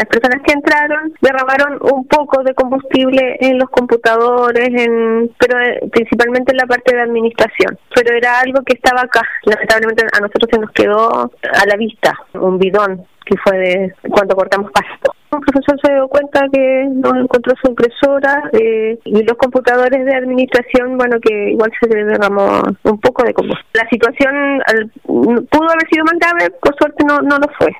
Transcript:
las personas que entraron derramaron un poco de combustible en los computadores, en, pero eh, principalmente en la parte de administración. Pero era algo que estaba acá. Lamentablemente a nosotros se nos quedó a la vista un bidón que fue de cuando cortamos pasto. Un profesor se dio cuenta que no encontró su impresora eh, y los computadores de administración, bueno, que igual se derramó un poco de combustible. La situación pudo haber sido más grave, por suerte no, no lo fue.